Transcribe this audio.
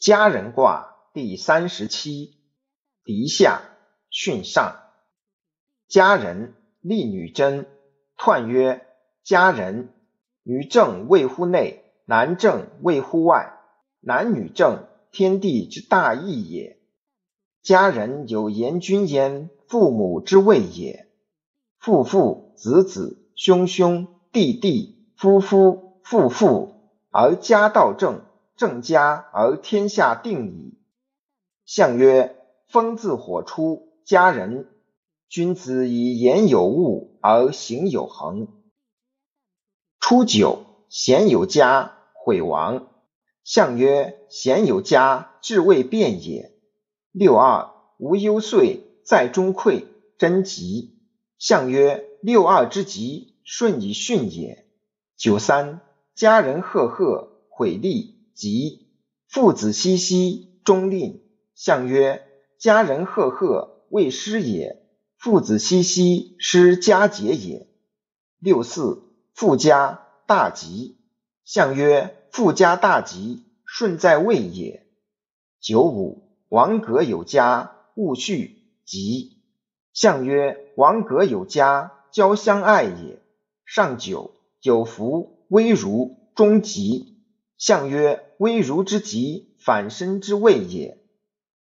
家人卦第三十七，离下巽上。家人，厉女贞。彖曰：家人，女正位乎内，男正位乎外。男女正，天地之大义也。家人有言君焉，父母之谓也。父父子子兄兄弟弟夫夫妇妇，而家道正。正家而天下定矣。象曰：风自火出，家人。君子以言有物而行有恒。初九，贤有家，毁亡。象曰：贤有家，志未变也。六二，无忧岁，在中馈，贞吉。象曰：六二之吉，顺以巽也。九三，家人赫赫，毁利。吉，父子熙熙，中令。象曰：家人赫赫，未失也。父子熙熙，失家节也。六四，富家大吉。象曰：富家大吉，顺在位也。九五，王葛有家，勿恤，吉。象曰：王葛有家，交相爱也。上九，有福，危如，中吉。象曰：危如之吉，反身之谓也。